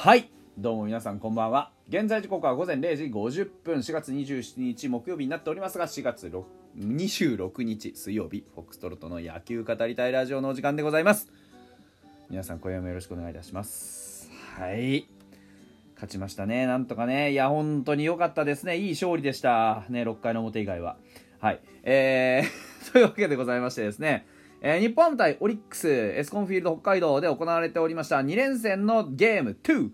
はい。どうも皆さんこんばんは。現在時刻は午前0時50分。4月27日木曜日になっておりますが4月26日水曜日フォックストロットの野球語りたいラジオのお時間でございます。皆さん今夜もよろしくお願いいたします。はい。勝ちましたね。なんとかね。いや本当に良かったですね。いい勝利でした。ね6回の表以外は。はい。えー というわけでございましてですね。えー、日本ハム対オリックスエスコンフィールド北海道で行われておりました2連戦のゲーム2、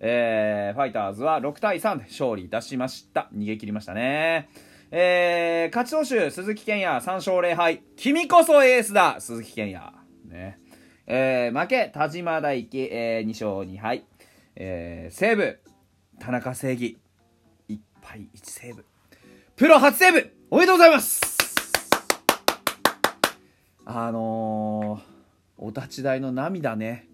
えー、ファイターズは6対3で勝利いたしました。逃げ切りましたね。えー、勝ち投手鈴木健也3勝0敗。君こそエースだ鈴木健也。ね。えー、負け田島大輝、えー、2勝2敗、えー、西武田中正義。1敗1セーブ。プロ初セーブ。おめでとうございます。あのー、お立ち台の涙ね。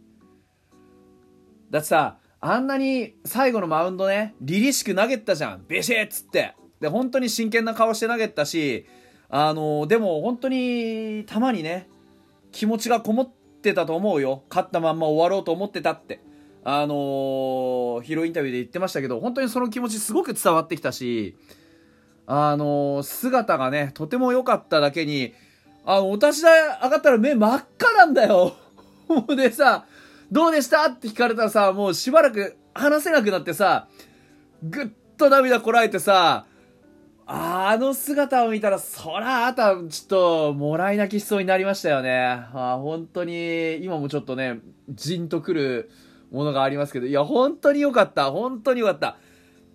だってさ、あんなに最後のマウンドね、凛々しく投げたじゃん。ビシッつって。で、本当に真剣な顔して投げたし、あのー、でも本当に、たまにね、気持ちがこもってたと思うよ。勝ったまんま終わろうと思ってたって。あのー、ヒロインタビューで言ってましたけど、本当にその気持ちすごく伝わってきたし、あのー、姿がね、とても良かっただけに、あの、お立ち台上がったら目真っ赤なんだよ。も うでさ、どうでしたって聞かれたらさ、もうしばらく話せなくなってさ、ぐっと涙こらえてさ、あの姿を見たら、そら、あた、ちょっと、もらい泣きしそうになりましたよね。あ本当に、今もちょっとね、じんとくるものがありますけど、いや、本当に良かった。本当に良かった。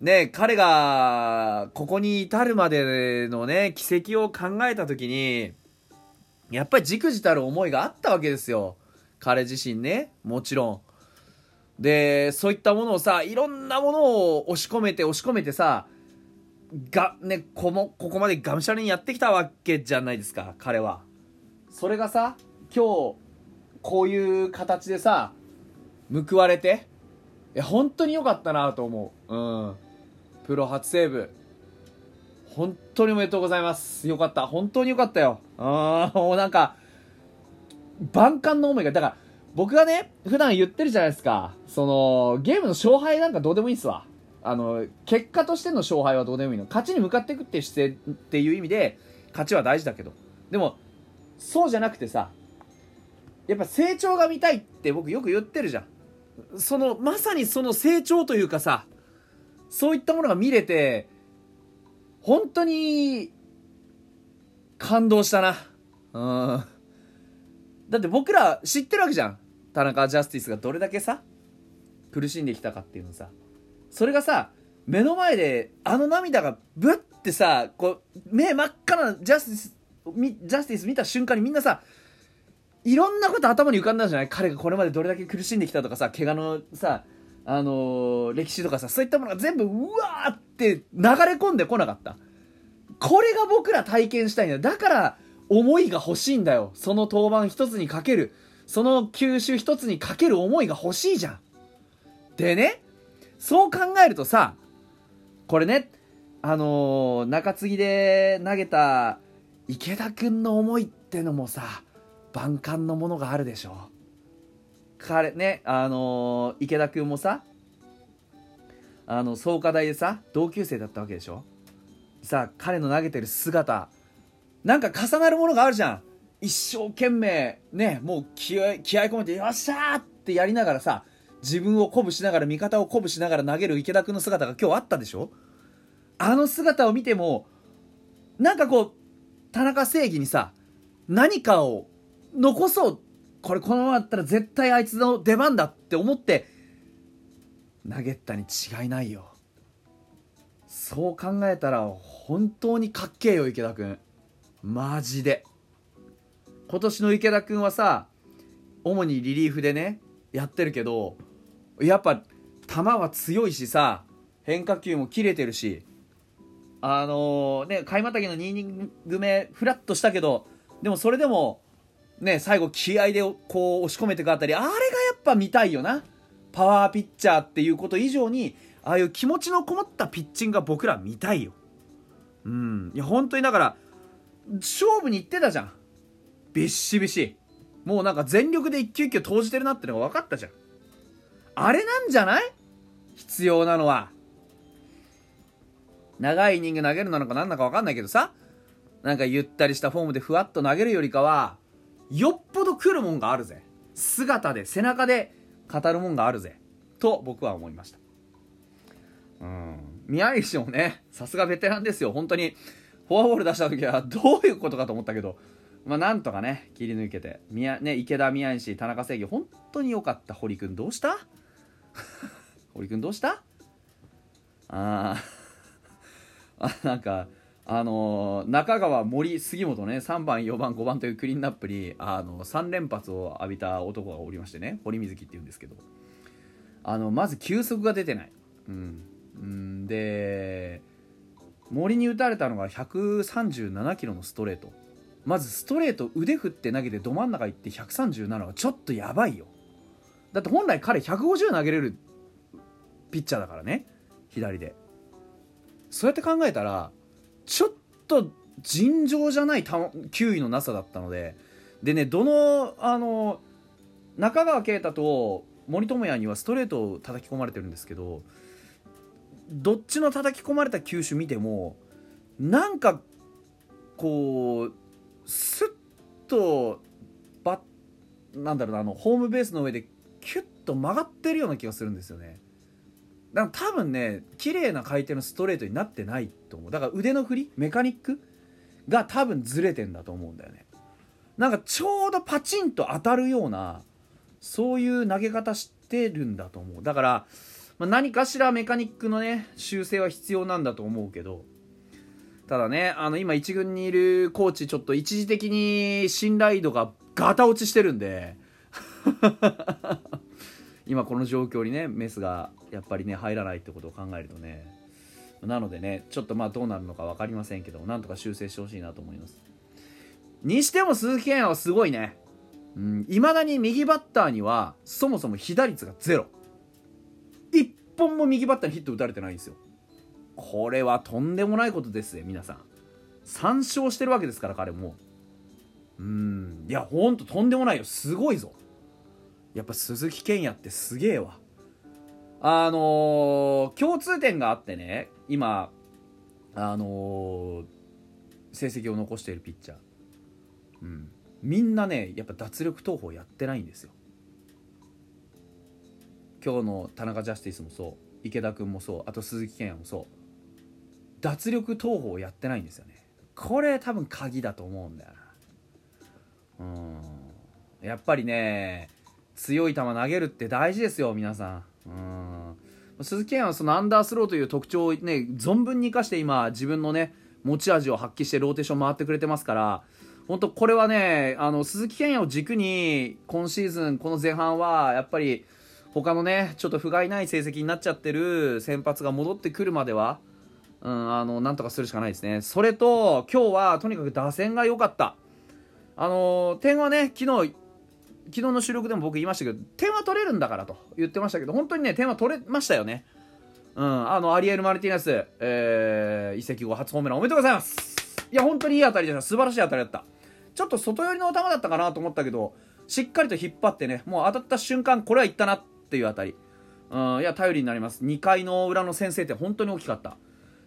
ね、彼が、ここに至るまでのね、奇跡を考えたときに、やっぱりじくじたる思いがあったわけですよ。彼自身ね、もちろん。で、そういったものをさ、いろんなものを押し込めて押し込めてさ、が、ね、こも、ここまでがむしゃらにやってきたわけじゃないですか、彼は。それがさ、今日、こういう形でさ、報われて、いや、本当に良かったなと思う。うん。プロ初セーブ。本当におめでとうございます。よかった。本当によかったよ。あもうなんか、万感の思いが、だから、僕がね、普段言ってるじゃないですか。その、ゲームの勝敗なんかどうでもいいっすわ。あの、結果としての勝敗はどうでもいいの。勝ちに向かっていくっていう姿勢っていう意味で、勝ちは大事だけど。でも、そうじゃなくてさ、やっぱ成長が見たいって僕よく言ってるじゃん。その、まさにその成長というかさ、そういったものが見れて、本当に感動したな。うん。だって僕ら知ってるわけじゃん。田中ジャスティスがどれだけさ、苦しんできたかっていうのさ。それがさ、目の前であの涙がブッてさ、こう、目真っ赤なジャスティス、ジャスティス見た瞬間にみんなさ、いろんなこと頭に浮かんだんじゃない？彼がこれまでどれだけ苦しんできたとかさ、怪我のさ、あのー、歴史とかさ、そういったものが全部、うわーって流れ込んでこなかった。これが僕ら体験したいんだよ。だから、思いが欲しいんだよ。その当番一つにかける。その吸収一つにかける思いが欲しいじゃん。でね、そう考えるとさ、これね、あのー、中継ぎで投げた池田くんの思いってのもさ、万感のものがあるでしょ。彼ね、あのー、池田君もさ、あの、創価大でさ、同級生だったわけでしょ？さ、彼の投げてる姿、なんか重なるものがあるじゃん。一生懸命、ね、もう気合気合込めて、よっしゃーってやりながらさ、自分を鼓舞しながら、味方を鼓舞しながら投げる池田君の姿が今日あったでしょ？あの姿を見ても、なんかこう、田中正義にさ、何かを残そう。これこのままだったら絶対あいつの出番だって思って投げたに違いないよ。そう考えたら本当にかっけえよ池田君。マジで。今年の池田君はさ主にリリーフでねやってるけどやっぱ球は強いしさ変化球も切れてるしあのー、ね開幕の2イニング目フラッとしたけどでもそれでもね、最後気合でこう押し込めてくあたり、あれがやっぱ見たいよな。パワーピッチャーっていうこと以上に、ああいう気持ちのこもったピッチングが僕ら見たいよ。うん。いや、本当にだから、勝負に行ってたじゃん。ビッシビシ。もうなんか全力で一球一球投じてるなってのが分かったじゃん。あれなんじゃない？必要なのは。長いイニング投げるなのか何なのか分かんないけどさ、なんかゆったりしたフォームでふわっと投げるよりかは、よっぽど来るもんがあるぜ。姿で、背中で語るもんがあるぜ。と僕は思いました。うん。宮西もね、さすがベテランですよ。本当に、フォアボール出した時はどういうことかと思ったけど、まあなんとかね、切り抜けて、宮ね、池田、宮西、田中正義、本当に良かった。堀君どうした？堀君どうした？あ あ、なんか、あの、中川、森、杉本ね、3番、4番、5番というクリーンナップに、あの3連発を浴びた男がおりましてね、堀水木って言うんですけど、あの、まず球速が出てない。うん。うんで、森に打たれたのが137キロのストレート。まずストレート腕振って投げてど真ん中行って137はちょっとやばいよ。だって本来彼150投げれるピッチャーだからね。左で。そうやって考えたら、ちょっと尋常じゃない球威のなさだったので、でね、どの、あの、中川圭太と森友哉にはストレートを叩き込まれてるんですけど、どっちの叩き込まれた球種見ても、なんか、こう、スッと、バなんだろうな、あの、ホームベースの上でキュッと曲がってるような気がするんですよね。だから多分ね綺麗な回転のストレートになってないと思う。だから腕の振りメカニックが多分ずれてんだと思うんだよね。なんかちょうどパチンと当たるようなそういう投げ方してるんだと思う。だから、まあ、何かしらメカニックのね修正は必要なんだと思うけど。ただねあの今1軍にいるコーチちょっと一時的に信頼度がガタ落ちしてるんで。今この状況にねメスがやっぱりね入らないってことを考えるとねなのでねちょっとまあどうなるのか分かりませんけどなんとか修正してほしいなと思います。にしても鈴木健也はすごいね。いま、うん、だに右バッターにはそもそも被打率がゼロ。1本も右バッターにヒット打たれてないんですよ。これはとんでもないことですね皆さん。3勝してるわけですから彼も。うんいやほんととんでもないよ。すごいぞ。やっぱ鈴木健也ってすげえわ。あのー、共通点があってね今あのー、成績を残しているピッチャー、うん、みんなねやっぱ脱力投法やってないんですよ。今日の田中ジャスティスもそう。池田君もそう。あと鈴木健也もそう。脱力投法をやってないんですよね。これ多分鍵だと思うんだよな。うん。やっぱりね強い球投げるって大事ですよ皆さんうん鈴木健はそのアンダースローという特徴をね存分に生かして今自分のね持ち味を発揮してローテーション回ってくれてますから本当これはねあの鈴木健也を軸に今シーズンこの前半はやっぱり他のねちょっと不甲斐ない成績になっちゃってる先発が戻ってくるまではうん、あの、なんとかするしかないですね。それと、今日はとにかく打線が良かった。あの、点はね、昨日、昨日の収録でも僕言いましたけど、点は取れるんだからと言ってましたけど、本当にね、点は取れましたよね。うん、あの、アリエル・マルティネス、えー、移籍後初ホームランおめでとうございます。いや、本当にいい当たりでした。素晴らしい当たりだった。ちょっと外寄りの球だったかなと思ったけど、しっかりと引っ張ってね、もう当たった瞬間、これはいったなっていう当たり。うん、いや、頼りになります。2回の裏の先制点、本当に大きかった。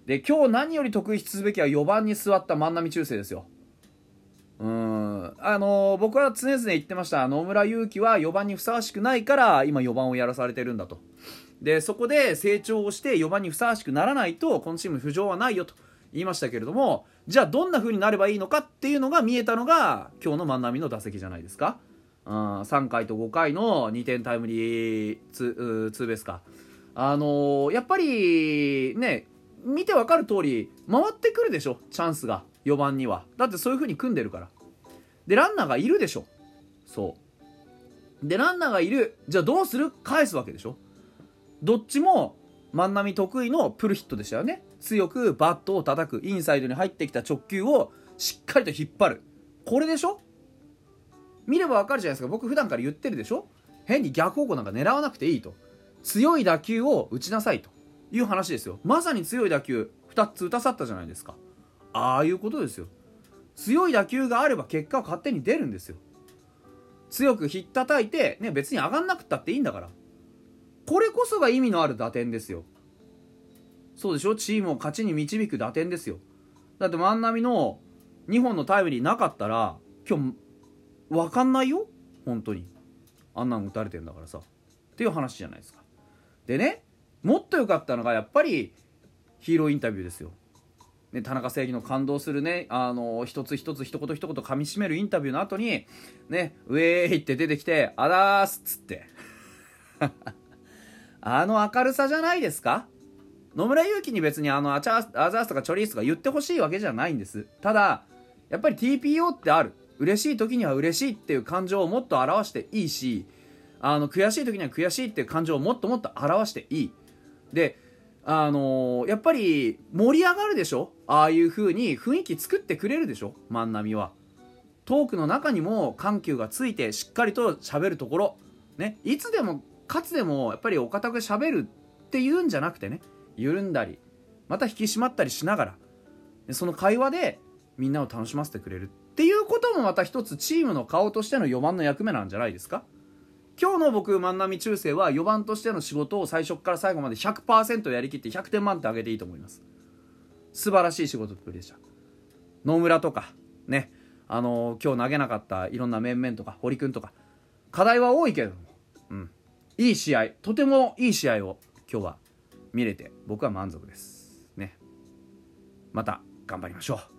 で、今日何より得意すべきは4番に座った万波中正ですよ。うん。あのー、僕は常々言ってました。野村祐希は4番にふさわしくないから、今4番をやらされてるんだと。で、そこで成長をして4番にふさわしくならないと、このチーム浮上はないよと言いましたけれども、じゃあどんな風になればいいのかっていうのが見えたのが、今日の万波の打席じゃないですか。うん、3回と5回の2点タイムリーツツーベースか。あのー、やっぱり、ね、見てわかる通り、回ってくるでしょ、チャンスが。4番にはだってそういう風に組んでるからでランナーがいるでしょ。そう。でランナーがいる。じゃあどうする？返すわけでしょ。どっちも万波得意のプルヒットでしたよね。強くバットを叩くインサイドに入ってきた直球をしっかりと引っ張る。これでしょ。見ればわかるじゃないですか。僕普段から言ってるでしょ。変に逆方向なんか狙わなくていいと。強い打球を打ちなさいと。いう話ですよ。まさに強い打球2つ打たさったじゃないですか。ああいうことですよ強い打球があれば結果は勝手に出るんですよ。強くひったたいて、ね、別に上がんなくったっていいんだから。これこそが意味のある打点ですよ。そうでしょ？チームを勝ちに導く打点ですよ。だって万波の2本のタイムリーなかったら今日分かんないよ？本当に。あんなの打たれてんだからさ。っていう話じゃないですか。でねもっと良かったのがやっぱりヒーローインタビューですよ。ね、田中正義の感動するね、あの、一つ一つ一言一言噛み締めるインタビューの後に、ね、ウェーイって出てきて、あだーすっつって。あの明るさじゃないですか？野村祐希に別にあのアチャアザースとかチョリースとか言ってほしいわけじゃないんです。ただ、やっぱり TPO ってある。嬉しい時には嬉しいっていう感情をもっと表していいし、あの、悔しい時には悔しいっていう感情をもっともっと表していい。で、あのー、やっぱり盛り上がるでしょ？ああいう風に雰囲気作ってくれるでしょ？万波は。トークの中にも緩急がついてしっかりと喋るところ。ね、いつでも、かつでもやっぱりお堅く喋るっていうんじゃなくてね、緩んだり、また引き締まったりしながら、その会話でみんなを楽しませてくれるっていうこともまた一つチームの顔としての4番の役目なんじゃないですか？今日の僕万波中世は4番としての仕事を最初から最後まで100%やりきって100点満点上げていいと思います。素晴らしい仕事っぷりでした。野村とかねあのー、今日投げなかったいろんな面々とか堀君とか課題は多いけれども、うん、いい試合とてもいい試合を今日は見れて僕は満足です。ね。また頑張りましょう。